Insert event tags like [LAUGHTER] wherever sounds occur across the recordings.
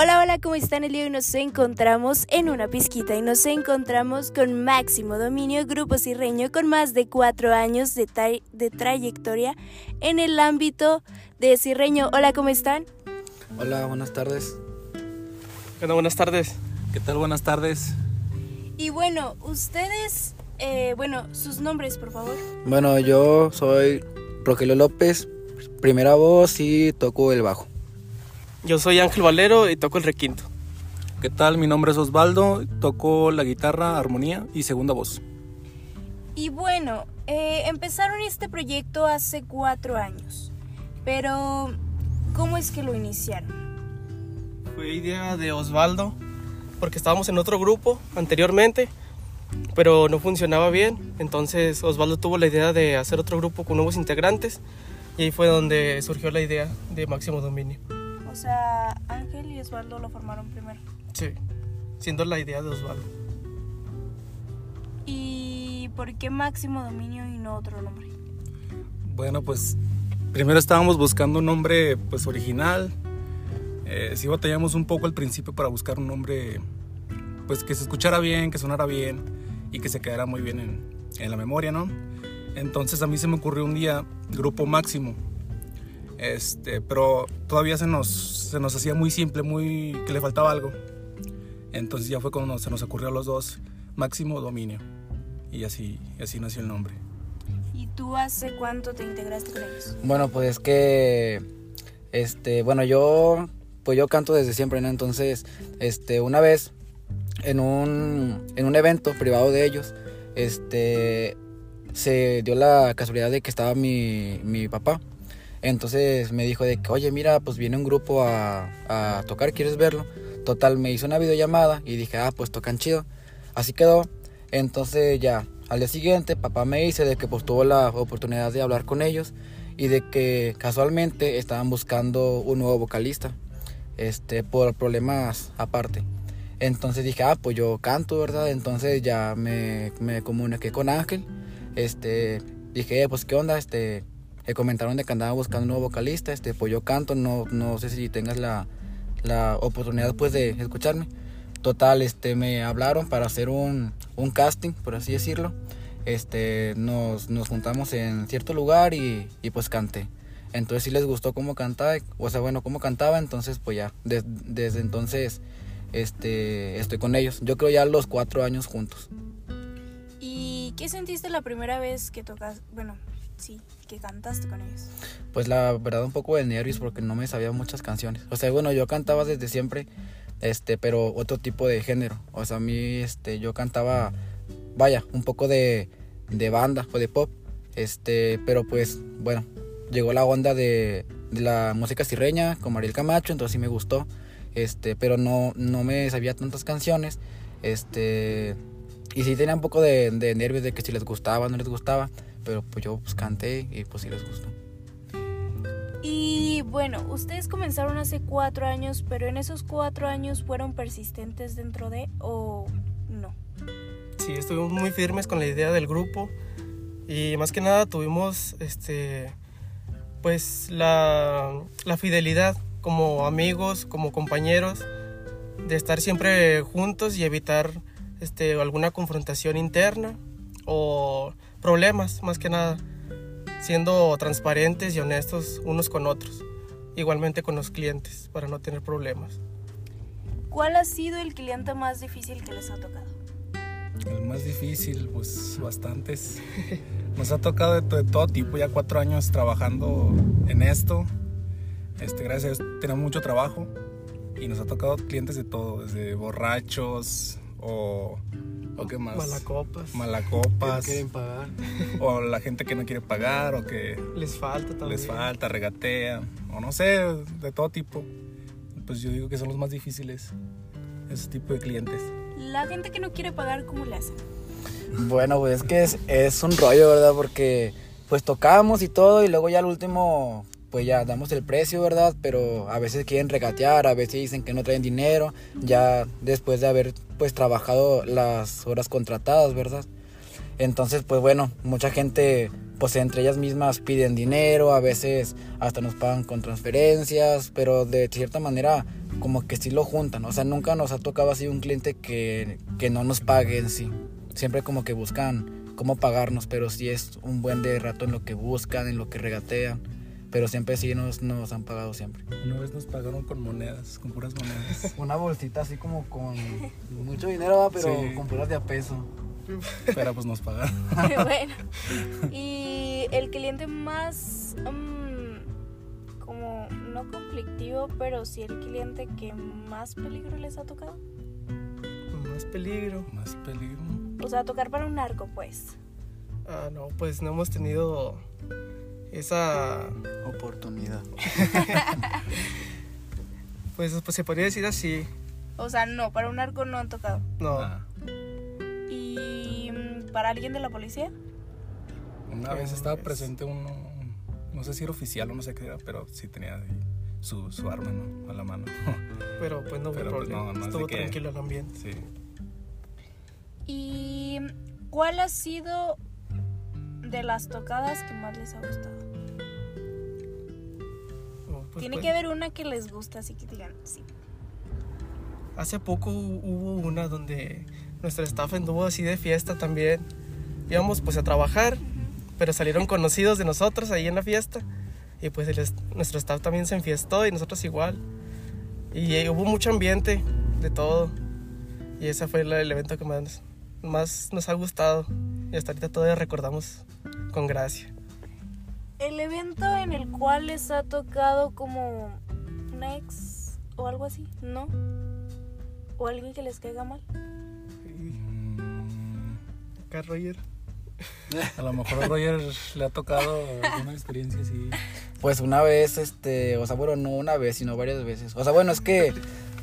Hola, hola, ¿cómo están? El día de hoy nos encontramos en una pizquita y nos encontramos con Máximo Dominio, grupo cirreño con más de cuatro años de, de trayectoria en el ámbito de cirreño. Hola, ¿cómo están? Hola, buenas tardes. Hola, buenas tardes. ¿Qué tal? Buenas tardes. Y bueno, ustedes, eh, bueno, sus nombres, por favor. Bueno, yo soy Rogelio López, primera voz y toco el bajo. Yo soy Ángel Valero y toco el requinto. ¿Qué tal? Mi nombre es Osvaldo, toco la guitarra, armonía y segunda voz. Y bueno, eh, empezaron este proyecto hace cuatro años, pero ¿cómo es que lo iniciaron? Fue idea de Osvaldo, porque estábamos en otro grupo anteriormente, pero no funcionaba bien, entonces Osvaldo tuvo la idea de hacer otro grupo con nuevos integrantes y ahí fue donde surgió la idea de Máximo Dominio. O sea, Ángel y Osvaldo lo formaron primero. Sí, siendo la idea de Osvaldo. ¿Y por qué Máximo Dominio y no otro nombre? Bueno, pues primero estábamos buscando un nombre pues original. Eh, sí batallamos un poco al principio para buscar un nombre pues que se escuchara bien, que sonara bien y que se quedara muy bien en, en la memoria, ¿no? Entonces a mí se me ocurrió un día Grupo Máximo este, pero todavía se nos, se nos hacía muy simple, muy que le faltaba algo. Entonces ya fue cuando se nos ocurrió a los dos máximo dominio. Y así, así nació el nombre. ¿Y tú hace cuánto te integraste con ellos? Bueno, pues que este, bueno, yo pues yo canto desde siempre, ¿no? Entonces, este, una vez en un, en un evento privado de ellos, este, se dio la casualidad de que estaba mi, mi papá entonces me dijo de que, oye, mira, pues viene un grupo a, tocar, ¿quieres verlo? Total, me hizo una videollamada y dije, ah, pues tocan chido. Así quedó. Entonces ya, al día siguiente, papá me dice de que pues tuvo la oportunidad de hablar con ellos y de que casualmente estaban buscando un nuevo vocalista, este, por problemas aparte. Entonces dije, ah, pues yo canto, ¿verdad? Entonces ya me, me comuniqué con Ángel, este, dije, eh, pues qué onda, este, me comentaron de que andaba buscando un nuevo vocalista, este, pues yo canto, no, no sé si tengas la, la oportunidad pues de escucharme. Total, este, me hablaron para hacer un, un casting, por así decirlo. Este, nos, nos juntamos en cierto lugar y, y, pues canté. Entonces sí les gustó cómo cantaba, o sea, bueno, cómo cantaba, entonces pues ya, desde entonces este, estoy con ellos. Yo creo ya los cuatro años juntos. ¿Y qué sentiste la primera vez que tocas, bueno, sí, que cantaste con ellos? Pues la verdad un poco de nervios porque no me sabía muchas canciones. O sea, bueno, yo cantaba desde siempre, este, pero otro tipo de género. O sea, a mí, este, yo cantaba, vaya, un poco de, de banda o de pop. Este, pero pues, bueno, llegó la onda de, la música sirreña con Mariel Camacho, entonces sí me gustó. Este, pero no, no me sabía tantas canciones. Este, y sí tenía un poco de, de nervios de que si les gustaba, no les gustaba pero pues yo pues canté y pues sí les gustó. Y bueno, ustedes comenzaron hace cuatro años, pero en esos cuatro años fueron persistentes dentro de o no. Sí, estuvimos muy firmes con la idea del grupo y más que nada tuvimos este pues la, la fidelidad como amigos, como compañeros, de estar siempre juntos y evitar este, alguna confrontación interna o problemas, más que nada, siendo transparentes y honestos unos con otros, igualmente con los clientes, para no tener problemas. ¿Cuál ha sido el cliente más difícil que les ha tocado? El más difícil, pues bastantes. Nos ha tocado de, todo tipo, ya cuatro años trabajando en esto. Este, gracias a Dios tenemos mucho trabajo y nos ha tocado clientes de todo, desde borrachos o ¿O qué más? Malacopas. Malacopas. Que quieren pagar. [LAUGHS] O la gente que no quiere pagar o que... Les falta también. Les falta, regatea. O no sé, de todo tipo. Pues yo digo que son los más difíciles. Ese tipo de clientes. La gente que no quiere pagar, ¿cómo le hacen? Bueno, pues es que es, es un rollo, ¿verdad? Porque pues tocamos y todo y luego ya al último pues ya damos el precio, ¿verdad? Pero a veces quieren regatear, a veces dicen que no traen dinero, ya después de haber pues trabajado las horas contratadas, ¿verdad? Entonces, pues bueno, mucha gente pues entre ellas mismas piden dinero, a veces hasta nos pagan con transferencias, pero de cierta manera como que sí lo juntan, o sea, nunca nos ha tocado así un cliente que, que no nos pague en sí, siempre como que buscan cómo pagarnos, pero sí es un buen de rato en lo que buscan, en lo que regatean, pero siempre sí nos, nos han pagado siempre. Una vez nos pagaron con monedas, con puras monedas. [LAUGHS] Una bolsita así como con mucho dinero, pero Sí. con puras de a peso. Pero pues nos pagaron. [LAUGHS] bueno. Y el cliente más mm, como no conflictivo, pero sí el cliente que más peligro les ha tocado. Más peligro. Más peligro. O sea, tocar para un narco, pues. Ah, no, pues no hemos tenido esa, Oportunidad. [LAUGHS] pues, pues se podría decir así. O sea, no, para un narco no han tocado. No, Ah, ¿Y mm, para alguien de la policía? Una vez Eh, estaba es- presente uno, no sé si era oficial o no sé qué era, pero sí tenía su, su arma ¿no? a la mano. [LAUGHS] pero pues no hubo Pero, pues, problema. no, más de Estuvo que- tranquilo el ambiente. Sí. ¿Y cuál ha sido de las tocadas que más les ha gustado? No, pues, Tiene pues, que haber una que les gusta, así que digan, sí. Hace poco hu- hubo una donde nuestro staff anduvo así de fiesta también. Íbamos pues a trabajar, pero salieron conocidos de nosotros ahí en la fiesta. Y pues el nuestro staff también se enfiestó y nosotros igual. Y eh, hubo mucho ambiente de todo. Y ese fue el, el evento que más, más nos ha gustado. Y hasta ahorita todavía recordamos con gracia. El evento en el cual les ha tocado como un ex o algo así, ¿no? O alguien que les caiga mal. Mm, Acá, Roger. a lo mejor a Roger le ha tocado una experiencia así. Pues una vez, este, o sea, bueno, no una vez, sino varias veces. O sea, bueno, es que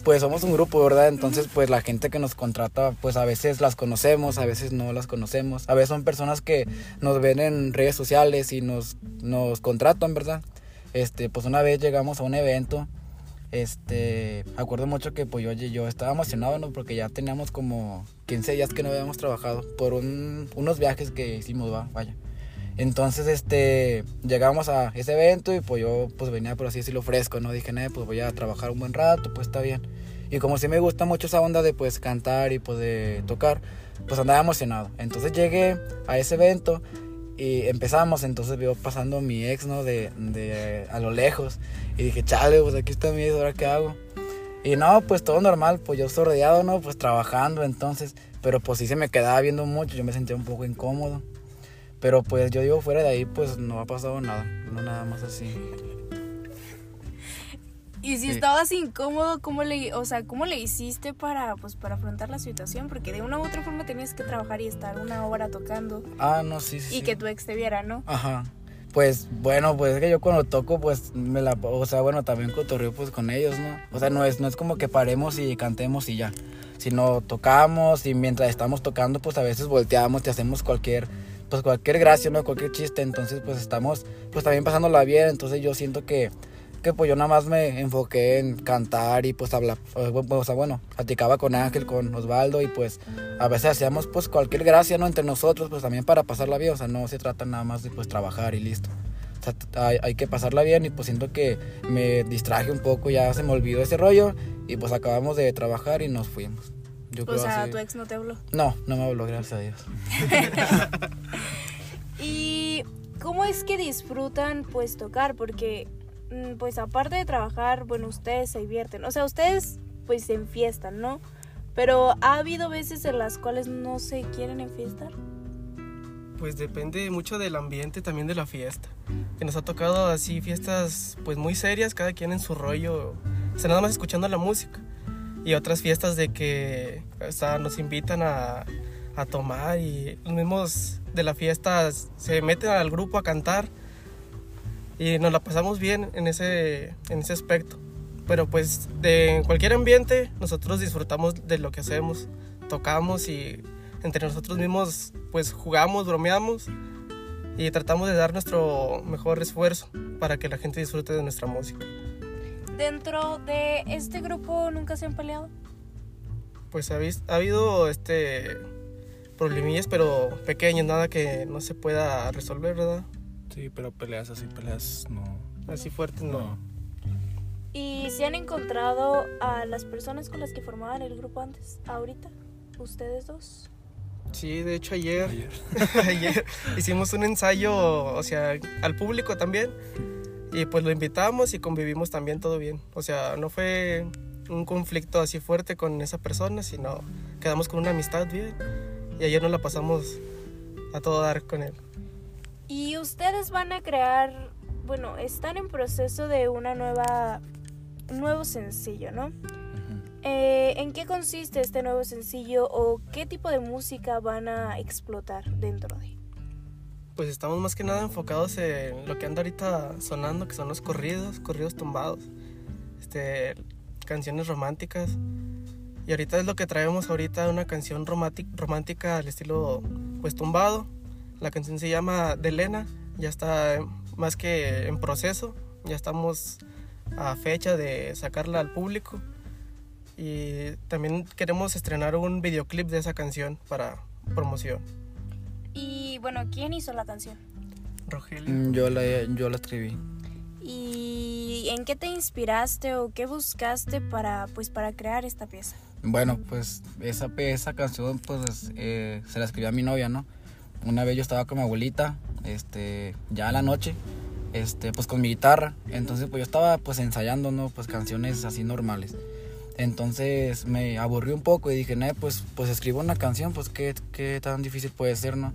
pues somos un grupo, ¿verdad? Entonces, pues la gente que nos contrata, pues a veces las conocemos, a veces no las conocemos. A veces son personas que nos ven en redes sociales y nos, nos contratan, ¿verdad? Este, pues una vez llegamos a un evento, este, acuerdo mucho que pues yo, yo estaba emocionado, ¿no? Porque ya teníamos como 15 días que no habíamos trabajado por un- unos viajes que hicimos, va, vaya. Entonces, este, llegamos a ese evento y pues yo pues venía por así decirlo fresco, ¿no? Dije, "Nah, pues voy a trabajar un buen rato, pues está bien. Y como sí me gusta mucho esa onda de pues cantar y pues de tocar, pues andaba emocionado. Entonces llegué a ese evento y empezamos, entonces veo pasando mi ex, ¿no? De, de a lo lejos. Y dije, chale, pues aquí está mi ex, ¿ahora qué hago? Y no, pues todo normal, pues yo sordeado, ¿no? Pues trabajando, entonces, pero pues sí se me quedaba viendo mucho, yo me sentía un poco incómodo. Pero pues yo digo, fuera de ahí, pues no ha pasado nada, no nada más así. Y si Sí. estabas incómodo, ¿cómo le, o sea, cómo le hiciste para, pues, para afrontar la situación? Porque de una u otra forma tenías que trabajar y estar una hora tocando Ah, no, sí, sí. y sí. que tu ex te viera, ¿no? Ajá. Pues bueno, pues es que yo cuando toco, pues me la, o sea, bueno, también cotorreo pues con ellos, ¿no? O sea, no es, no es como que paremos y cantemos y ya, sino tocamos y mientras estamos tocando, pues a veces volteamos, te hacemos cualquier, pues cualquier gracia, ¿no? Cualquier chiste, entonces pues estamos, pues también pasándola bien, entonces yo siento que, que pues yo nada más me enfoqué en cantar y pues hablar, o sea, bueno, platicaba con Ángel, con Osvaldo y pues a veces hacíamos pues cualquier gracia, ¿no? Entre nosotros, pues también para pasarla bien, o sea, no se trata nada más de pues trabajar y listo. O sea, hay, hay que pasarla bien y pues siento que me distraje un poco, ya se me olvidó ese rollo y pues acabamos de trabajar y nos fuimos. Yo O creo sea, así. tu ex no te habló. No, no me habló, gracias a Dios. [LAUGHS] ¿Y cómo es que disfrutan pues tocar? Porque mm, pues aparte de trabajar, bueno, ustedes se divierten. O sea, ustedes pues se enfiestan, ¿no? Pero ha habido veces en las cuales no se quieren enfiestar. Pues depende mucho del ambiente también de la fiesta. Que nos ha tocado así fiestas pues muy serias, cada quien en su rollo, o sea, nada más escuchando la música. Y otras fiestas de que o nos invitan a, tomar y los mismos de la fiesta se meten al grupo a cantar y nos la pasamos bien en ese, en ese aspecto. Pero pues de cualquier ambiente nosotros disfrutamos de lo que hacemos, tocamos y entre nosotros mismos pues jugamos, bromeamos y tratamos de dar nuestro mejor esfuerzo para que la gente disfrute de nuestra música. Dentro de este grupo nunca se han peleado. Pues ha, ha habido este problemillas, pero pequeños, nada que no se pueda resolver, ¿verdad? Sí, pero peleas así, peleas no. Así fuertes, no. No. ¿Y se han encontrado a las personas con las que formaban el grupo antes, ahorita? ¿Ustedes dos? Sí, de hecho ayer, Ayer. [LAUGHS] ayer hicimos un ensayo, o sea, al público también. Y pues lo invitamos y convivimos también todo bien. O sea, no fue un conflicto así fuerte con esa persona, sino quedamos con una amistad bien. Y ayer nos la pasamos a todo dar con él. Y ustedes van a crear, bueno, están en proceso de una nueva, un nuevo sencillo, ¿no? Eh, ¿En qué consiste este nuevo sencillo o qué tipo de música van a explotar dentro de? Pues estamos más que nada enfocados en lo que anda ahorita sonando, que son los corridos, corridos tumbados, este, canciones románticas. Y ahorita es lo que traemos ahorita, una canción romántic- romántica al estilo pues tumbado. La canción se llama De Elena, ya está más que en proceso, ya estamos a fecha de sacarla al público. Y también queremos estrenar un videoclip de esa canción para promoción. Y bueno, ¿quién hizo la canción? Rogelio. Mm, Yo la, yo la escribí. ¿Y en qué te inspiraste o qué buscaste para, pues, para crear esta pieza? Bueno, pues esa, esa canción pues eh, se la escribí a mi novia, ¿no? Una vez yo estaba con mi abuelita, este, ya en la noche, este, pues con mi guitarra. Entonces pues yo estaba pues ensayando, ¿no? Pues canciones así normales. Entonces me aburrí un poco y dije, "Nah, pues, pues escribo una canción, pues qué, qué tan difícil puede ser, ¿no?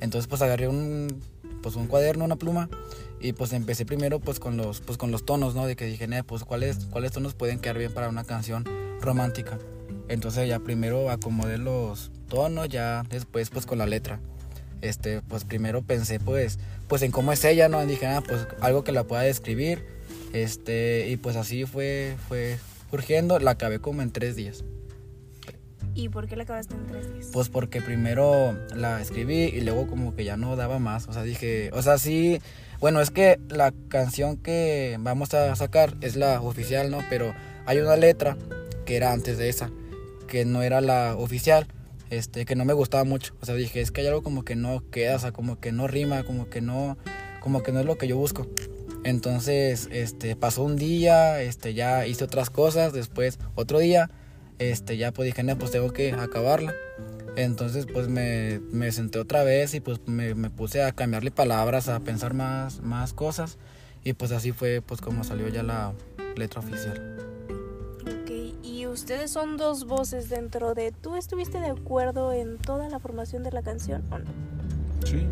Entonces pues agarré un, pues un cuaderno, una pluma y pues empecé primero pues con los, pues con los tonos, ¿no? De que dije, "Nah, pues cuáles, cuáles tonos pueden quedar bien para una canción romántica. Entonces ya primero acomodé los tonos, ya después pues con la letra. Este, pues primero pensé pues, pues en cómo es ella, ¿no? Y dije, ah, pues algo que la pueda describir. Este, y pues así fue, fue surgiendo, la acabé como en tres días. ¿Y por qué la acabaste en tres días? Pues porque primero la escribí y luego como que ya no daba más. O sea, dije, o sea, sí, bueno, es que la canción que vamos a sacar es la oficial, ¿no? Pero hay una letra que era antes de esa, que no era la oficial, este, que no me gustaba mucho. O sea, dije, es que hay algo como que no queda, o sea, como que no rima, como que no, como que no es lo que yo busco. Entonces, este, pasó un día, este, ya hice otras cosas, después otro día, este, ya pues dije, no, pues tengo que acabarla. Entonces, pues me, me senté otra vez y pues me, me puse a cambiarle palabras, a pensar más, más cosas. Y pues así fue pues como salió ya la letra oficial. Ok, y ustedes son dos voces dentro de... ¿Tú estuviste de acuerdo en toda la formación de la canción o no? Sí,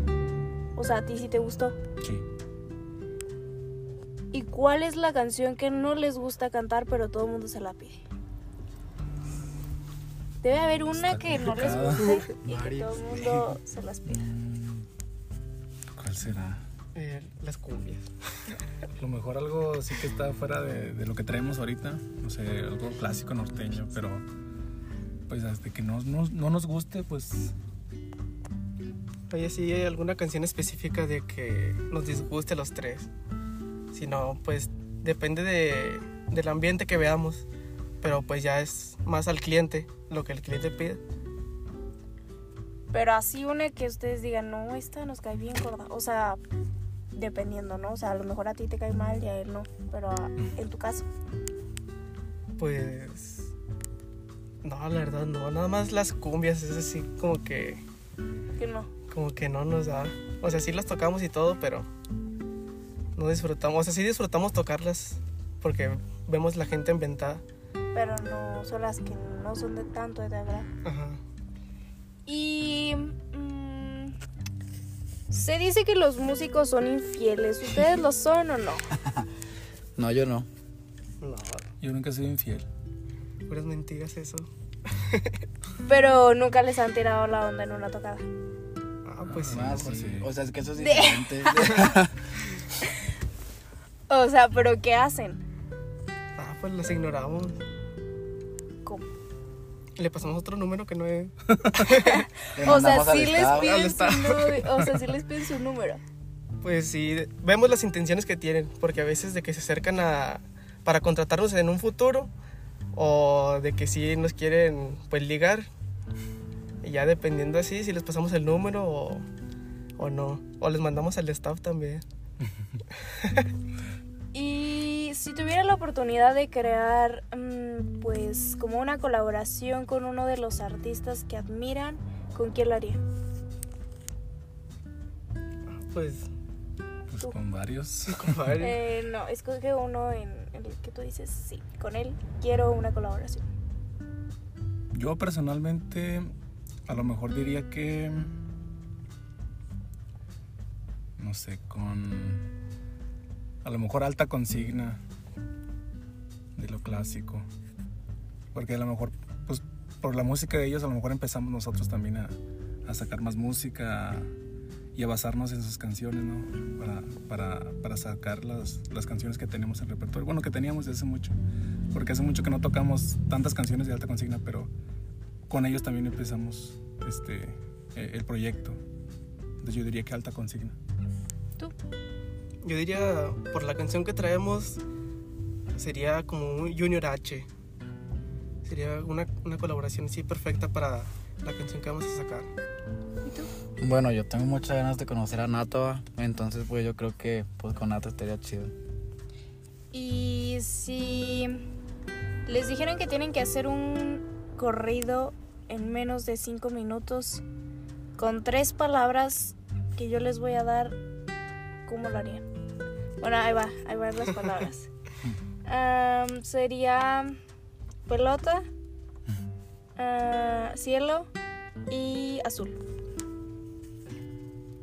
O sea, ¿a ti sí te gustó? sí. ¿Y cuál es la canción que no les gusta cantar pero todo el mundo se la pide? Debe haber una Está que no les guste y que todo el mundo se las pide. Mm, ¿Cuál será? Eh, las cumbias. A lo mejor algo sí que está fuera de, de lo que traemos ahorita. No sé, algo clásico norteño, pero pues hasta que no, no, no nos guste, pues Oye, si hay alguna canción específica de que nos disguste a los tres. Si no, pues depende de, del ambiente que veamos. Pero pues ya es más al cliente, lo que el cliente pide. Pero así una que ustedes digan, no, esta nos cae bien gorda. O sea, dependiendo, ¿no? O sea, a lo mejor a ti te cae mal y a él no. Pero en tu caso. Pues... No, la verdad no. Nada más las cumbias, es así como que... Que no. Como que no nos da... O sea, sí las tocamos y todo, pero... No disfrutamos. O sea, sí disfrutamos tocarlas. Porque vemos la gente inventada. Pero no son las que no son de tanto de agrado. Ajá. Y mm, se dice que los músicos son infieles. ¿Ustedes lo son o no? [LAUGHS] No, yo no. No, yo nunca he sido infiel. puras mentiras eso. [LAUGHS] Pero nunca les han tirado la onda en una tocada. Ah, pues sí. Ah, pues sí. sí. O sea, es que eso es diferente. [LAUGHS] O sea, ¿pero qué hacen? Ah, pues las ignoramos. ¿Cómo? Le pasamos otro número que no es. [LAUGHS] O sea, sí les piden su. O sea, sí les piden su número. Pues sí, vemos las intenciones que tienen, porque a veces de que se acercan a para contratarnos en un futuro o de que sí nos quieren pues ligar, Y ya dependiendo así, si les pasamos el número o, o no. O les mandamos al staff también. [LAUGHS] Y si tuviera la oportunidad de crear, mm, pues, como una colaboración con uno de los artistas que admiran, ¿con quién lo haría? Pues, Pues Tú. con varios. con varios. Eh, no, escoge uno en, en el que tú dices, sí, con él quiero una colaboración. Yo personalmente a lo mejor diría que no sé, con a lo mejor alta consigna de lo clásico. Porque a lo mejor pues por la música de ellos a lo mejor empezamos nosotros también a, sacar más música y a basarnos en sus canciones, ¿no? Para, para, para sacar las, las canciones que tenemos en repertorio. Bueno, que teníamos desde hace mucho. Porque hace mucho que no tocamos tantas canciones de alta consigna, pero con ellos también empezamos este, eh, el proyecto. Entonces yo diría que alta consigna. ¿Tú? Yo diría, por la canción que traemos, sería como un Junior H. Sería una, una colaboración así perfecta para la canción que vamos a sacar. Bueno, yo tengo muchas ganas de conocer a Nato, entonces pues yo creo que pues con Nato estaría chido. Y si les dijeran que tienen que hacer un corrido en menos de cinco minutos con tres palabras que yo les voy a dar, ¿cómo lo harían? Bueno, ahí va, ahí van las palabras. [LAUGHS] Sería pelota, ah, cielo y azul.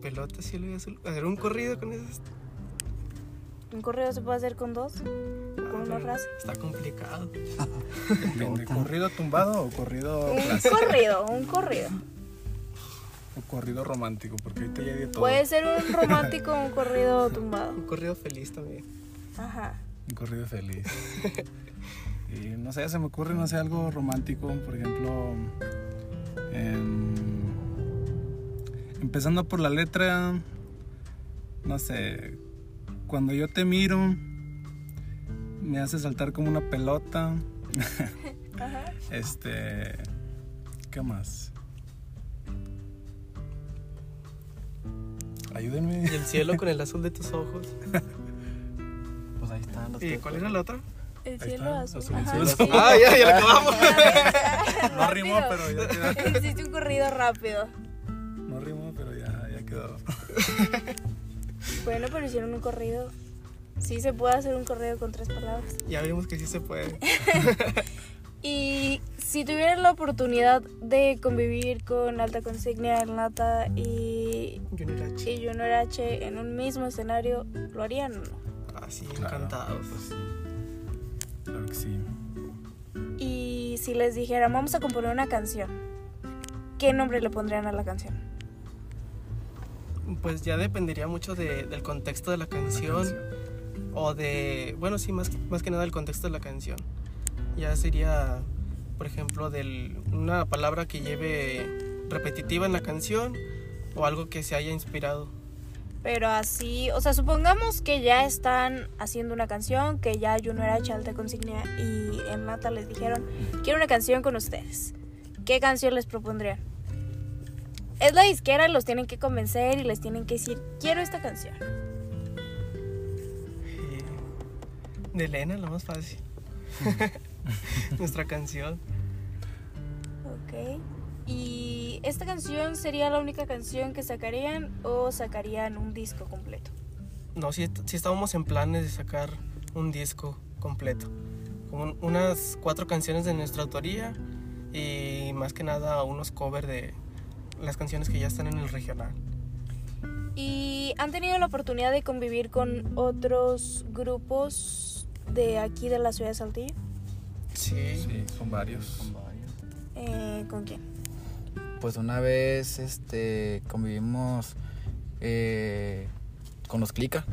Pelota, cielo y azul. Hacer un corrido con esas. Un corrido se puede hacer con dos, o con una frase. Está complicado. [LAUGHS] ¿De corrido tumbado o corrido Un clásico? corrido, un corrido. O corrido romántico? Porque ahorita ya hay de todo. Puede ser un romántico o un corrido [LAUGHS] tumbado. Un corrido feliz también. Ajá. Un corrido feliz. [LAUGHS] y no sé, se me ocurre, no sé, algo romántico. Por ejemplo, em, empezando por la letra, no sé, cuando yo te miro, me hace saltar como una pelota. [LAUGHS] Ajá. Este, ¿qué más? Ayúdenme. Y el cielo con el azul de tus ojos. [LAUGHS] Pues ahí están los ¿Y cuál era la otra? El Ahí cielo está, azul. azul, Ajá, cielo sí. azul. Ah, ya, ya la [LAUGHS] acabamos. [LAUGHS] No rimó, pero ya quedó. Hiciste un corrido rápido. No rimó, pero ya, ya quedó. Bueno, pero hicieron un corrido. Sí se puede hacer un corrido con tres palabras. Ya vimos que sí se puede. Y si tuvieran la oportunidad de convivir con Alta Consignia, El Nata y, Junior H. y Junior H en un mismo escenario, ¿lo harían o no? Ah, sí, Claro, encantados. pues sí. Claro que sí. Y si les dijeran, vamos a componer una canción, ¿qué nombre le pondrían a la canción? Pues ya dependería mucho de- del contexto de la canción. O de. Bueno, sí, más, más que nada el contexto de la canción. Ya sería, por ejemplo, de una palabra que lleve repetitiva en la canción. O algo que se haya inspirado. Pero así, o sea, supongamos que ya están haciendo una canción, que ya Junior H, Alta Consignia y en Nata les dijeron, quiero una canción con ustedes. ¿Qué canción les propondrían? Es la disquera, los tienen que convencer y les tienen que decir, quiero esta canción. Eh, De Elena, la más fácil. [LAUGHS] [LAUGHS] Nuestra canción. Ok. ¿Y esta canción sería la única canción que sacarían o sacarían un disco completo? No, sí, sí estábamos en planes de sacar un disco completo. Con un- unas cuatro canciones de nuestra autoría y más que nada unos covers de las canciones que ya están en el regional. ¿Y han tenido la oportunidad de convivir con otros grupos de aquí de la ciudad de Saltillo? Sí. Sí, son varios. Son varios. Eh, ¿Con quién? Pues una vez este convivimos eh, con los Clica.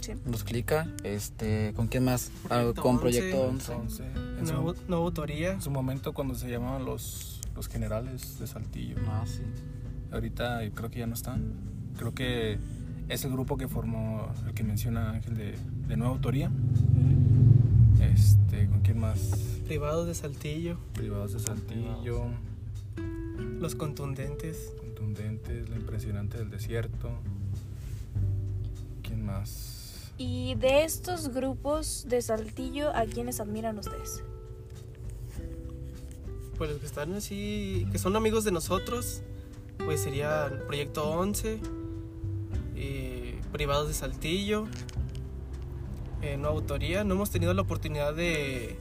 Sí. Los Clica, este, ¿con quién más? Ah, Proyecto con 11. Proyecto 11. Entonces, en, Nuevo, su, nueva autoría. en su momento cuando se llamaban los, los generales de Saltillo. Ah, sí. Ahorita creo que ya no están. Creo que es el grupo que formó, el que menciona Ángel de, de nueva autoría. Este, ¿con quién más? Privados de Saltillo. Privados de Saltillo. Los contundentes. Contundentes, la impresionante del desierto. ¿Quién más? Y de estos grupos de Saltillo, ¿a quiénes admiran ustedes? Pues los que están así, que son amigos de nosotros, pues sería Proyecto 11, eh, Privados de Saltillo, eh, No Autoría. No hemos tenido la oportunidad de,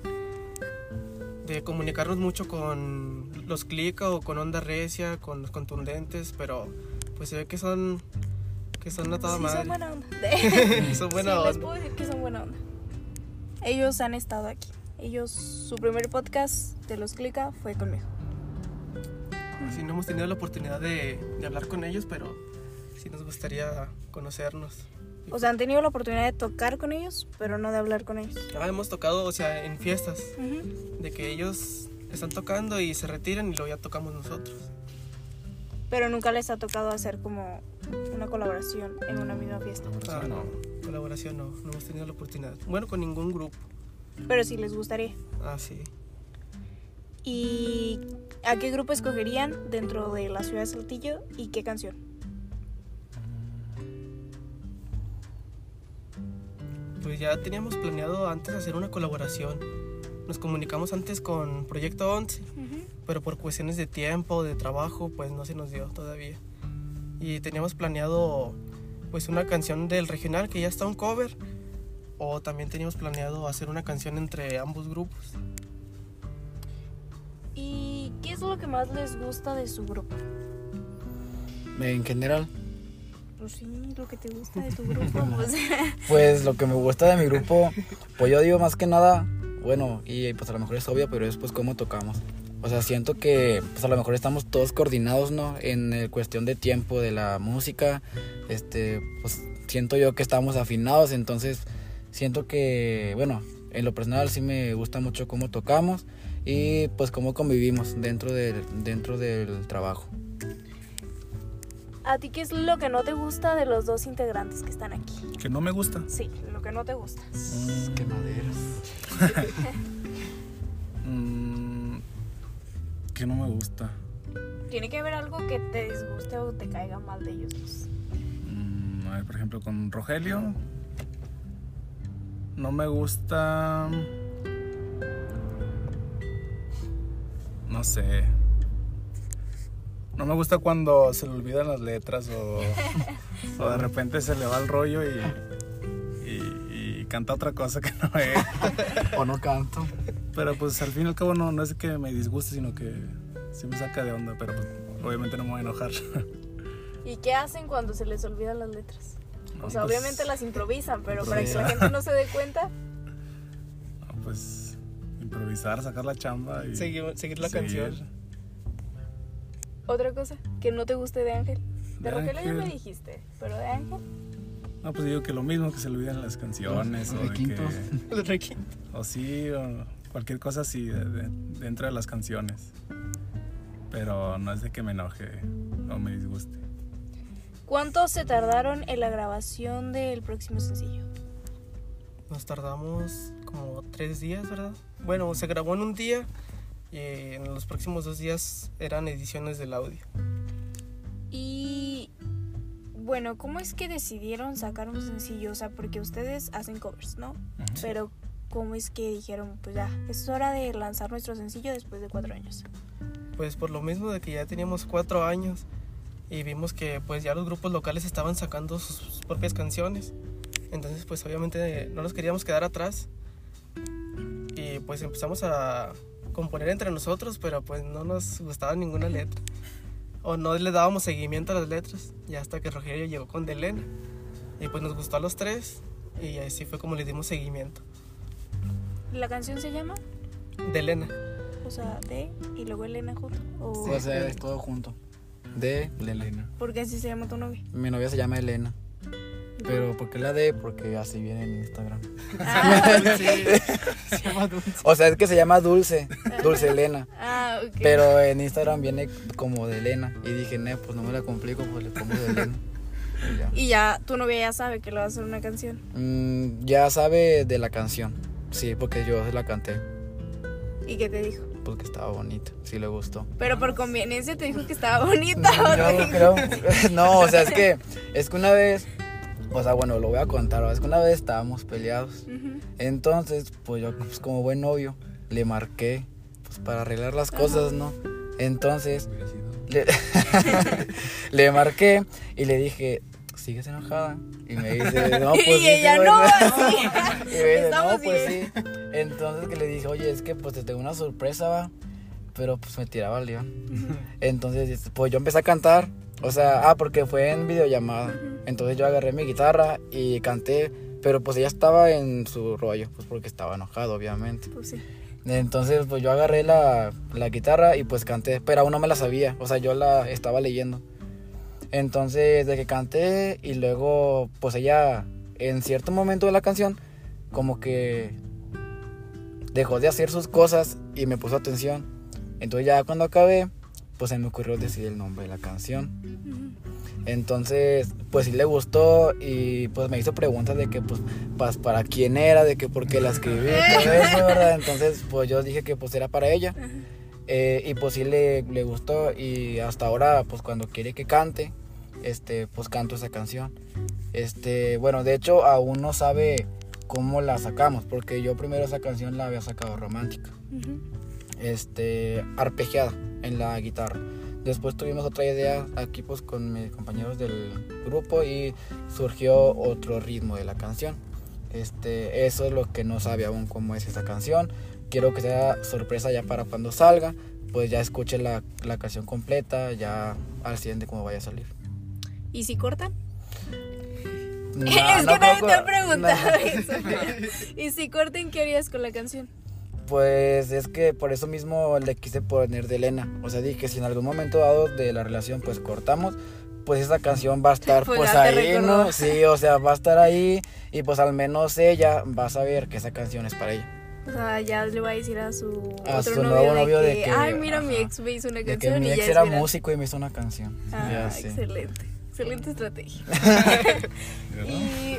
de comunicarnos mucho con los Clica o con Onda Recia, con los Contundentes, pero pues se ve que son que son a toda sí, madre. son buena onda. [LAUGHS] [LAUGHS] Son buena sí, les onda. puedo decir que son buena onda. Ellos han estado aquí. Ellos, su primer podcast de los Clica fue conmigo. Sí, no hemos tenido la oportunidad de, de hablar con ellos, pero sí nos gustaría conocernos. O sea, han tenido la oportunidad de tocar con ellos, pero no de hablar con ellos. Ah, hemos tocado, o sea, en fiestas, Ujú. de que ellos están tocando y se retiran y luego ya tocamos nosotros. Pero nunca les ha tocado hacer como una colaboración en una misma fiesta. Ah, Colaboración, no, colaboración no, no hemos tenido la oportunidad. Bueno, con ningún grupo. Pero sí les gustaría. Ah, sí. ¿Y a qué grupo escogerían dentro de la ciudad de Saltillo y qué canción? Pues ya teníamos planeado antes hacer una colaboración. Nos comunicamos antes con Proyecto 11, pero por cuestiones de tiempo, de trabajo, pues no se nos dio todavía. Y teníamos planeado pues una canción del regional que ya está un cover o también teníamos planeado hacer una canción entre ambos grupos. ¿Y qué es lo que más les gusta de su grupo? En general, Pues sí, lo que te gusta de tu grupo. sea, [LAUGHS] pues lo que me gusta de mi grupo, pues yo digo más que nada, bueno, y pues a lo mejor es obvio, pero es pues cómo tocamos. O sea, siento que pues a lo mejor estamos todos coordinados, ¿no? En eh, cuestión de tiempo de la música, este, pues siento yo que estamos afinados, entonces siento que, bueno, en lo personal sí me gusta mucho cómo tocamos y pues cómo convivimos dentro del, dentro del trabajo. ¿A ti qué es lo que no te gusta de los dos integrantes que están aquí? Que no me gusta. Sí, lo que no te gusta. Qué maderas. [LAUGHS] Mm, que no me gusta. Tiene que haber algo que te disguste o te caiga mal de ellos dos. Mm, a ver, por ejemplo, con Rogelio. No me gusta. No sé. No me gusta cuando se le olvidan las letras o, [LAUGHS] o de repente se le va el rollo y, y- y canta otra cosa que no es. [LAUGHS] O no canto. Pero pues al fin y al cabo no, no es que me disguste, sino que sí me saca de onda, pero pues obviamente no me voy a enojar. [LAUGHS] ¿Y qué hacen cuando se les olvidan las letras? O sea, pues- obviamente las improvisan, pero para que la gente no se dé cuenta, No, pues improvisar, sacar la chamba y Seguir, seguir la seguir. canción. Otra cosa que no te guste de Ángel. De, De Rogelio ya me Ángel. dijiste, pero de Ángel. No, pues digo que lo mismo, que se olvidan las canciones Los o de requintos. que- [LAUGHS] Los requintos. o sí, o cualquier cosa así de- de- dentro de las canciones. Pero no es de que me enoje o me disguste. ¿Cuánto se tardaron en la grabación del próximo sencillo? Nos tardamos como tres días, ¿verdad? Bueno, se grabó en un día y en los próximos dos días eran ediciones del audio. Y bueno, ¿cómo es que decidieron sacar un sencillo? O sea, porque ustedes hacen covers, ¿no? Pero ¿cómo es que dijeron, pues ya, es hora de lanzar nuestro sencillo después de cuatro años? Pues por lo mismo de que ya teníamos cuatro años y vimos que pues ya los grupos locales estaban sacando sus, sus propias canciones. Entonces pues obviamente no nos queríamos quedar atrás. Y pues empezamos a componer entre nosotros, pero pues no nos gustaba ninguna letra. O no le dábamos seguimiento a las letras. Y hasta que Rogelio llegó con Delena. Y pues nos gustó a los tres. Y así fue como le dimos seguimiento. ¿La canción se llama? Delena. O sea, de y luego Elena junto. O O sea, es todo junto. De Elena. ¿Por qué así se llama tu novia? Mi novia se llama Elena. Pero ¿por qué la D? Porque así viene en Instagram. Ah, [LAUGHS] Se llama Dulce. O sea, es que se llama Dulce. Dulce Elena. ah, ok. Pero en Instagram viene como de Elena. Y dije, no, pues no me la complico, pues le pongo de Elena. Y ya. Y ya tu novia ya sabe que le va a hacer una canción. Mm, ya sabe de la canción. Sí, porque yo se la canté. ¿Y qué te dijo? pues que estaba bonita, sí le gustó. Pero por conveniencia te dijo que estaba bonita. ¿o No, te- creo, [LAUGHS] no, o sea, es que, es que una vez, o sea, bueno, lo voy a contar, es que una vez estábamos peleados, entonces, pues yo, pues como buen novio, le marqué, pues para arreglar las cosas, ¿no? Entonces, Hubiera sido. le, [LAUGHS] le marqué y le dije, ¿sigues enojada? Y me dice, no, [LAUGHS] pues y sí, ella no, güey". así. [LAUGHS] Y me dice, Estamos no, pues bien. sí. Entonces que le dije, oye, es que pues te tengo una sorpresa, va. Pero pues me tiraba al león. Entonces, pues yo empecé a cantar. O sea, ah, porque fue en videollamada. Entonces yo agarré mi guitarra y canté. Pero pues ella estaba en su rollo, pues porque estaba enojado, obviamente. Pues sí. Entonces, pues yo agarré la, la guitarra y pues canté, pero aún no me la sabía, o sea, yo la estaba leyendo. Entonces, de que canté y luego, pues ella, en cierto momento de la canción, como que dejó de hacer sus cosas y me puso atención. Entonces ya cuando acabé, pues se me ocurrió decir el nombre de la canción. Entonces, pues sí le gustó y pues me hizo preguntas de que pues para quién era, de que por qué la escribí, [LAUGHS] todo eso, ¿verdad? Entonces, pues yo dije que pues era para ella. Eh, y pues sí le, le gustó y hasta ahora pues cuando quiere que cante, este, pues canto esa canción. Este, bueno, de hecho aún no sabe cómo la sacamos, porque yo primero esa canción la había sacado romántica este, arpegiada en la guitarra. Después tuvimos otra idea aquí pues con mis compañeros del grupo y surgió otro ritmo de la canción. Este, eso es lo que no sabe aún cómo es esa canción. Quiero que sea sorpresa ya para cuando salga, pues ya escuche la, la canción completa, ya al siguiente cómo vaya a salir. ¿Y si cortan? No, [LAUGHS] es no que nadie te ha preguntado no. eso. ¿Y si corten, qué harías con la canción? Pues es que por eso mismo le quise poner de Elena. O sea, dije, si en algún momento dado de la relación pues cortamos, pues esa canción va a estar [LAUGHS] Pues pues, ahí. ¿no? Sí, o sea, va a estar ahí y pues al menos ella va a saber que esa canción es para ella. O sea, ya le va a decir a su A otro su novio, nuevo de, novio que, de que, ay, mira, mi ex me hizo una De que canción mi y ex era viral". músico y me hizo una canción. Ah, ya excelente. Excelente estrategia. [LAUGHS] [LAUGHS] Y,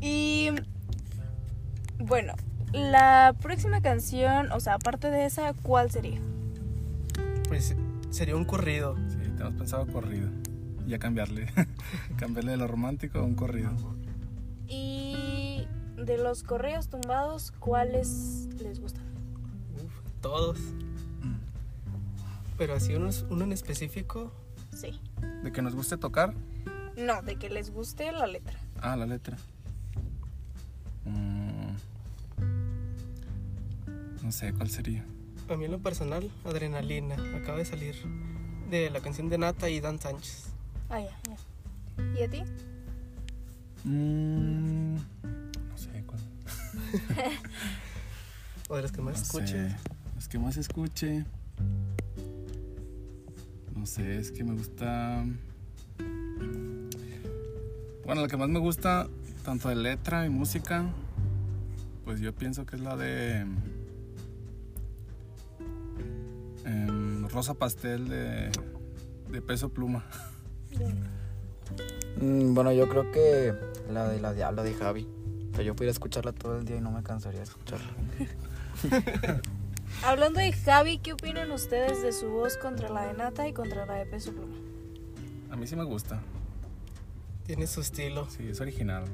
y bueno, la próxima canción, o sea, aparte de esa, ¿cuál sería? Pues sería un corrido. Sí, tenemos pensado corrido. Y ya cambiarle. [LAUGHS] cambiarle de lo romántico a un corrido. Y de los correos tumbados, ¿cuáles les gustan? Uf, todos. Pero así uno, uno en específico. Sí. De que nos guste tocar. No, de que les guste la letra. Ah, la letra. No sé cuál sería. A mí en lo personal, Adrenalina. Acaba de salir de la canción de Nata y Dan Sánchez. Ah, ya, ya. ¿Y a ti? Mm, No sé cuál. [LAUGHS] O de las que más No escuche. sé. Es que más escuche. No sé, es que me gusta. Bueno, la que más me gusta, tanto de letra y música, pues yo pienso que es la de. Rosa Pastel de, de Peso Pluma. Mm, bueno, yo creo que la de la Diabla de Javi. Pero yo pudiera escucharla todo el día y no me cansaría de escucharla. [LAUGHS] Hablando de Javi, ¿qué opinan ustedes de su voz contra la de Nata y contra la de Peso Pluma? A mí sí me gusta. Tiene su estilo. Sí, es original.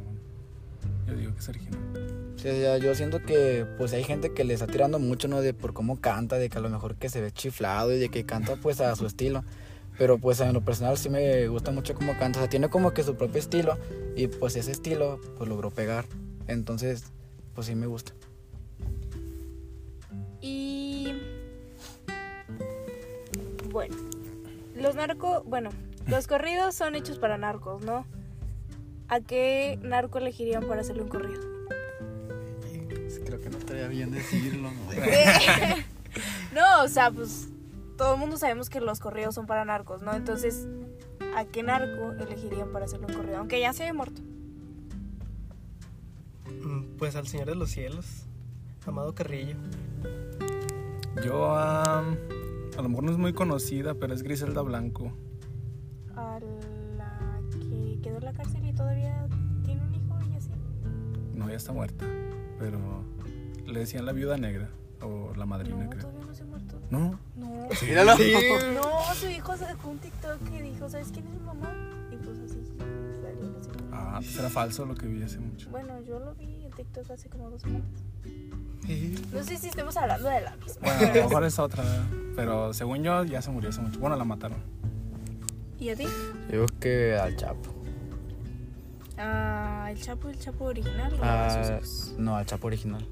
Yo digo que es original. Sí, o sea, yo siento que pues hay gente que le está tirando mucho, ¿no? De por cómo canta, de que a lo mejor que se ve chiflado y de que canta pues a su estilo. Pero pues en lo personal sí me gusta mucho cómo canta. O sea, tiene como que su propio estilo y pues ese estilo pues logró pegar. Entonces, pues sí me gusta. Y bueno, los narcos, bueno, los corridos son hechos para narcos, ¿no? ¿A qué narco elegirían para hacerle un corrido? Creo que no estaría bien decirlo. [LAUGHS] No, o sea, pues todo el mundo sabemos que los corridos son para narcos, ¿no? Entonces, ¿a qué narco elegirían para hacerle un corrido? Aunque ya se haya muerto. Mm, Pues al Señor de los Cielos. Amado Carrillo. Yo, am, a lo mejor no es muy conocida, pero es Griselda Blanco. A la que quedó en la cárcel y todavía tiene un hijo y así. No, ya está muerta. Pero le decían la viuda negra. O la madrina, No, creo. todavía no se ha muerto. ¿No? No. Míralo. [LAUGHS] No, su hijo sacó un TikTok que dijo, ¿sabes quién es mi mamá? Y pues así salió así. Ah, pues era falso lo que vi hace mucho. Bueno, yo lo vi en TikTok hace como dos semanas. Sí. No sé si estemos hablando de la misma. Bueno, a lo mejor es [LAUGHS] otra, ¿verdad? pero según yo ya se murió hace mucho. Bueno, la mataron. ¿Y a ti? Yo creo que al Chapo. Ah, el Chapo, el Chapo original. o Ah, sus hijos? no, al Chapo original.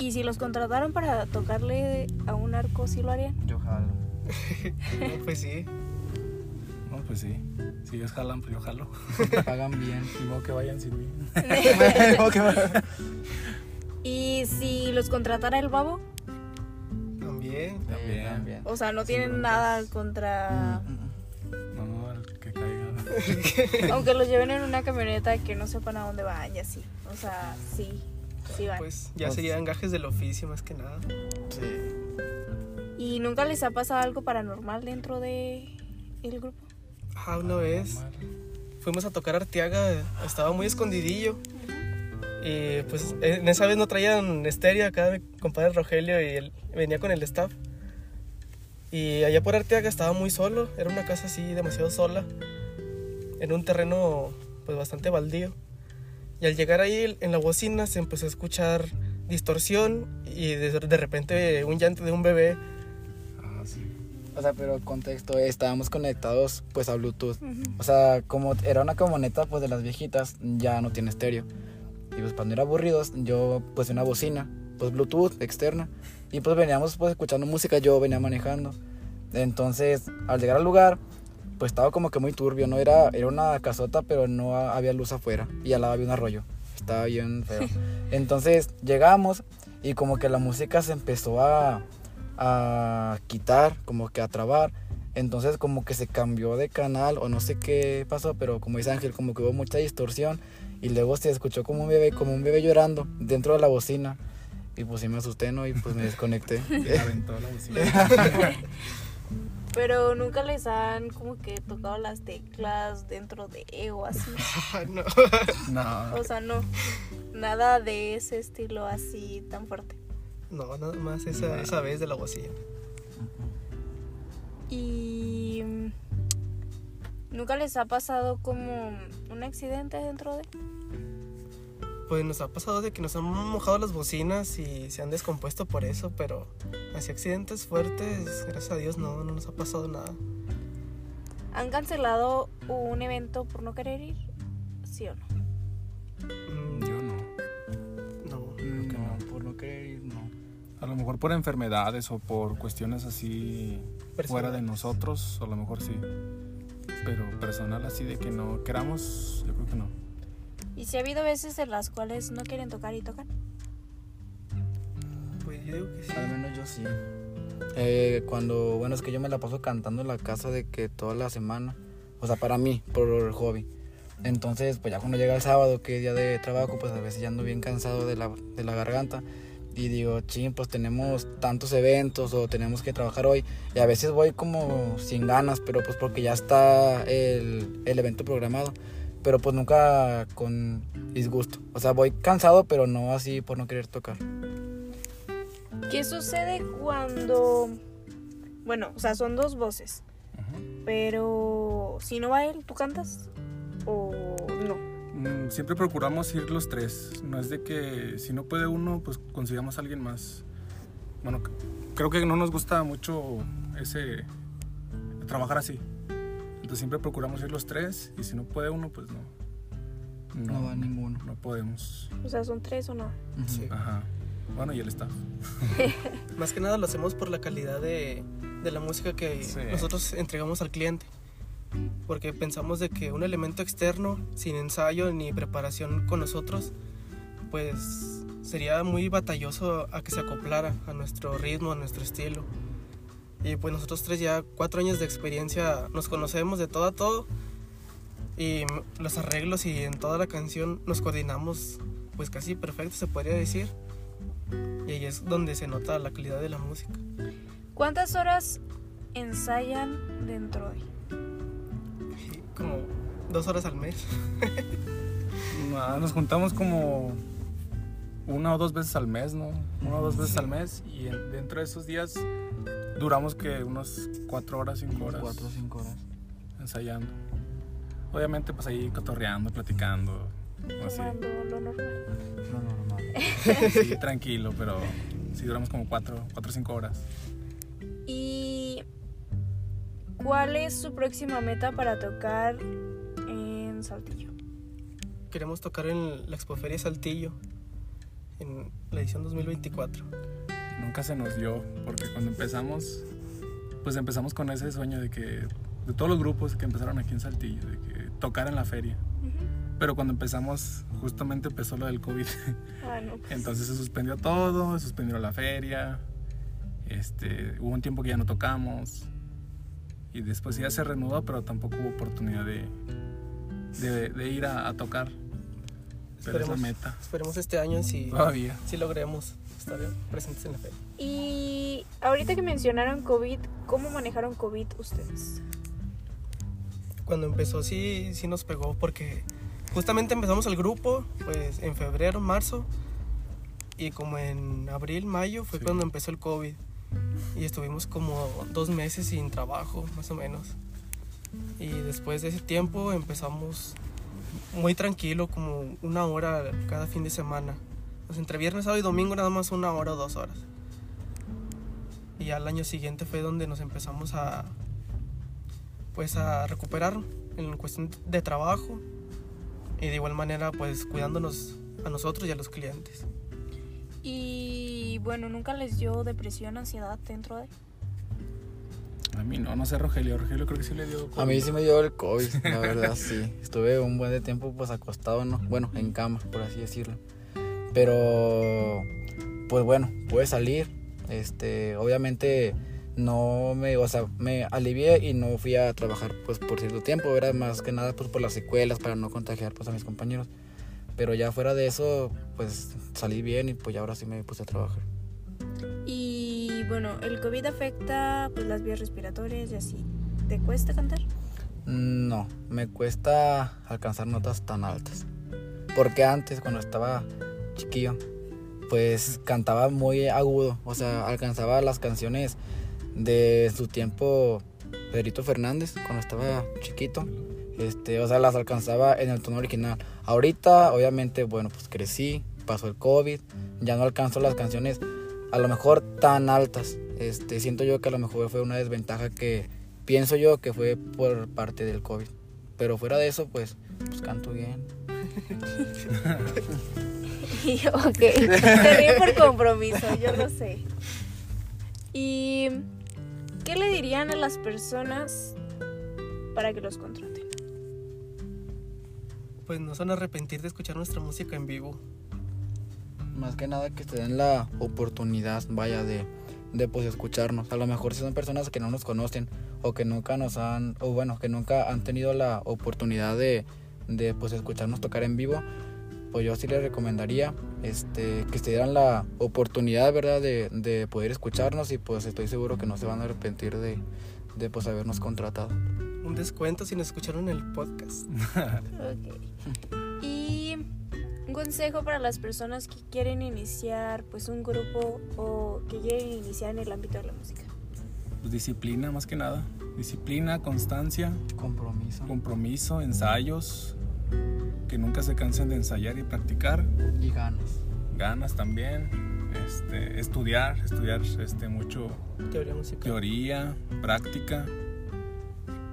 Y si los contrataron para tocarle a un arco, ¿sí lo harían? Yo jalo. [LAUGHS] No, pues sí. No, pues sí. Si ellos jalan, pues yo jalo. [LAUGHS] Pagan bien. Ni modo que vayan sin mí. [LAUGHS] ¿Y si los contratara el babo? También. También. También. O sea, no Sin tienen broncas. nada contra... No, el que caiga. [LAUGHS] Aunque los lleven en una camioneta que no sepan a dónde van y así. O sea, sí, sí van. Pues ya Pues- serían gajes del oficio más que nada. Sí. ¿Y nunca les ha pasado algo paranormal dentro de el grupo? Ah, una vez fuimos a tocar Arteaga, estaba muy escondidillo. Y pues en esa vez no traían estéreo acá mi compadre Rogelio y él venía con el staff. Y allá por Arteaga estaba muy solo, era una casa así demasiado sola, en un terreno pues bastante baldío. Y al llegar ahí en la bocina se empezó a escuchar distorsión y de, de repente un llanto de un bebé. Ah, sí. O sea, pero contexto, eh, estábamos conectados pues a Bluetooth. O sea, como era una camioneta pues de las viejitas, ya no tiene estéreo. Y pues para no ir aburridos, yo pues una bocina, pues Bluetooth externa. Y pues veníamos pues escuchando música, yo venía manejando. Entonces, al llegar al lugar, pues estaba como que muy turbio, ¿no? Era, era una casota, pero no ha- había luz afuera. Y al lado había un arroyo. Estaba bien feo. [LAUGHS] Entonces llegamos y como que la música se empezó a, a quitar, como que a trabar. Entonces como que se cambió de canal o no sé qué pasó, pero como dice Ángel, como que hubo mucha distorsión y luego se escuchó como un bebé, como un bebé llorando dentro de la bocina. Y pues sí me asusté, ¿no? Y pues me desconecté. [LAUGHS] Y aventó la bocina. [LAUGHS] Pero nunca les han como que tocado las teclas dentro de o así. [LAUGHS] Ah, no. No. O sea, no. Nada de ese estilo así tan fuerte. No, nada más esa, esa vez de la bocina. Y mm, nunca les ha pasado como un accidente dentro de Pues nos ha pasado de que nos han mojado las bocinas y se han descompuesto por eso, pero así accidentes fuertes, gracias a Dios no, no nos ha pasado nada. ¿Han cancelado un evento por no querer ir? ¿Sí o no? Mm, Yo no. no. Mm, no, por no querer ir, no. A lo mejor por enfermedades o por cuestiones así fuera de nosotros, a lo mejor sí. Pero personal así de que no queramos, yo creo que no. ¿Y si ha habido veces en las cuales no quieren tocar y tocan? Pues yo digo que sí. Al menos yo sí. Eh, cuando, bueno, es que yo me la paso cantando en la casa de que toda la semana, o sea, para mí, por el hobby. Entonces, pues ya cuando llega el sábado, que es día de trabajo, pues a veces ya ando bien cansado de la, de la garganta. Y digo, ching, pues tenemos tantos eventos o tenemos que trabajar hoy. Y a veces voy como sin ganas, pero pues porque ya está el, el evento programado. Pero pues nunca con disgusto. O sea, voy cansado, pero no así por no querer tocar. ¿Qué sucede cuando... Bueno, o sea, son dos voces. Pero si no va él, ¿tú cantas? ¿O no? Mm, Siempre procuramos ir los tres. No es de que si no puede uno, pues consigamos a alguien más. Bueno, creo que no nos gusta mucho ese trabajar así. Siempre procuramos ir los tres y si no puede uno, pues no. No va ninguno. No podemos. O sea, son tres o no. Sí. Ajá. Bueno, y el staff. [LAUGHS] Más que nada lo hacemos por la calidad de, de la música que Sí. nosotros entregamos al cliente. Porque pensamos de que un elemento externo, sin ensayo ni preparación con nosotros, pues sería muy batalloso a que se acoplara a nuestro ritmo, a nuestro estilo. Y pues nosotros tres ya cuatro años de experiencia nos conocemos de todo a todo y los arreglos y en toda la canción nos coordinamos pues casi perfecto se podría decir. Y ahí es donde se nota la calidad de la música. ¿Cuántas horas ensayan dentro de? Como dos horas al mes. [LAUGHS] Ah, Nos juntamos como una o dos veces al mes, ¿no? Una o dos veces al mes y dentro de esos días duramos que unos cuatro horas, cinco horas. Cuatro o cinco horas. Ensayando. Obviamente pues ahí cotorreando, platicando. Así. lo normal. Lo normal. [LAUGHS] sí, tranquilo, pero sí duramos como cuatro, cuatro o cinco horas. ¿Y cuál es su próxima meta para tocar en Saltillo? Queremos tocar en la Expoferia Saltillo en la edición 2024. Nunca se nos dio, porque cuando empezamos, pues empezamos con ese sueño de que, de todos los grupos que empezaron aquí en Saltillo, de que tocar en la feria. Pero cuando empezamos, justamente empezó lo del COVID. [LAUGHS] Ah, no, pues. Entonces se suspendió todo, se suspendió la feria. Este, hubo un tiempo que ya no tocamos. Y después ya se reanudó, pero tampoco hubo oportunidad de, de, ir a, tocar. Pero esperemos, es la meta. Esperemos este año si, Todavía. si logremos estar presentes en la feria. Y ahorita que mencionaron COVID, ¿cómo manejaron COVID ustedes? Cuando empezó sí, sí nos pegó porque justamente empezamos el grupo pues en febrero, marzo y como en abril, mayo fue cuando empezó el COVID y estuvimos como dos meses sin trabajo más o menos y después de ese tiempo empezamos muy tranquilo como una hora cada fin de semana pues entre viernes, sábado y domingo nada más una hora o dos horas y al año siguiente fue donde nos empezamos a pues a recuperar en cuestión de trabajo y de igual manera pues cuidándonos a nosotros y a los clientes. Y bueno, ¿nunca les dio depresión, ansiedad dentro de? A mí no, no sé Rogelio, Rogelio creo que sí le dio COVID. A mí sí me dio el COVID, la verdad sí. Estuve un buen de tiempo pues acostado, ¿no? Bueno, en cama, por así decirlo. Pero pues bueno, pude salir. Este, obviamente no me, o sea, me alivié y no fui a trabajar pues por cierto tiempo, era más que nada pues por las secuelas para no contagiar pues a mis compañeros. Pero ya fuera de eso, pues salí bien y pues ya ahora sí me puse a trabajar. Y bueno, el COVID afecta pues las vías respiratorias y así. ¿Te cuesta cantar? No, me cuesta alcanzar notas tan altas. Porque antes cuando estaba chiquillo, pues cantaba muy agudo, o sea, alcanzaba las canciones de su tiempo Pedrito Fernández cuando estaba chiquito. Este, o sea, las alcanzaba en el tono original. Ahorita, obviamente, bueno, pues crecí, pasó el COVID, ya no alcanzo las canciones a lo mejor tan altas. Este, siento yo que a lo mejor fue una desventaja que pienso yo que fue por parte del COVID. Pero fuera de eso, pues, pues canto bien. [LAUGHS] [LAUGHS] ok, te por compromiso, yo lo sé. Y ¿Qué le dirían a las personas para que los contraten? Pues no son arrepentir de escuchar nuestra música en vivo. Más que nada que te den la oportunidad, vaya, de, de pues escucharnos. A lo mejor si son personas que no nos conocen o que nunca nos han, o bueno, que nunca han tenido la oportunidad de, de pues escucharnos tocar en vivo, pues yo sí les recomendaría este, que se dieran la oportunidad, ¿verdad?, de, poder escucharnos y pues estoy seguro que no se van a arrepentir de, de pues habernos contratado. Un descuento si nos escucharon el podcast. [LAUGHS] ok. Y un consejo para las personas que quieren iniciar pues un grupo o que quieren iniciar en el ámbito de la música. Pues disciplina más que nada. Disciplina, constancia. Compromiso. Compromiso, ensayos, que nunca se cansen de ensayar y practicar. Y ganas. Ganas también. Este, estudiar, estudiar este, mucho teoría, musical. teoría, práctica.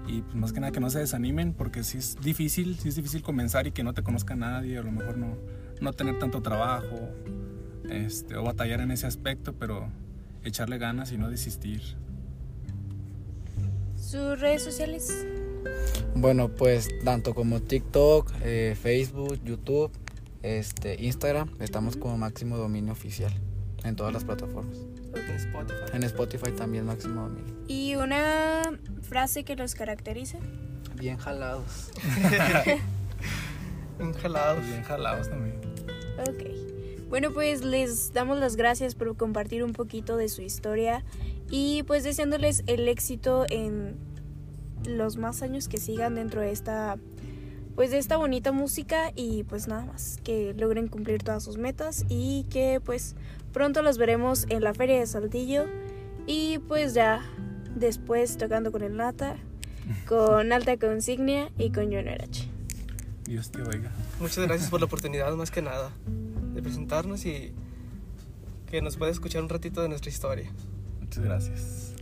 Y pues, más que nada que no se desanimen porque si es difícil, si es difícil comenzar y que no te conozca nadie, a lo mejor no, no tener tanto trabajo este, o batallar en ese aspecto, pero echarle ganas y no desistir. ¿Sus redes sociales? Bueno, pues tanto como TikTok, eh, Facebook, YouTube, este, Instagram, estamos como máximo dominio oficial en todas las plataformas. En Spotify. En Spotify también máximo dominio. ¿Y una frase que los caracterice? Bien jalados. [LAUGHS] bien jalados. Bien jalados también. Ok. Bueno, pues les damos las gracias por compartir un poquito de su historia y pues deseándoles el éxito en los más años que sigan dentro de esta pues de esta bonita música y pues nada más, que logren cumplir todas sus metas y que pues pronto los veremos en la feria de Saltillo y pues ya después tocando con el Nata, con [LAUGHS] Alta Consignia y con Junior H. Dios te oiga. Muchas gracias por la oportunidad, más que nada, de presentarnos y que nos pueda escuchar un ratito de nuestra historia. Muchas gracias.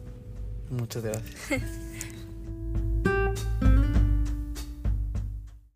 Muchas gracias. [LAUGHS] Thank you.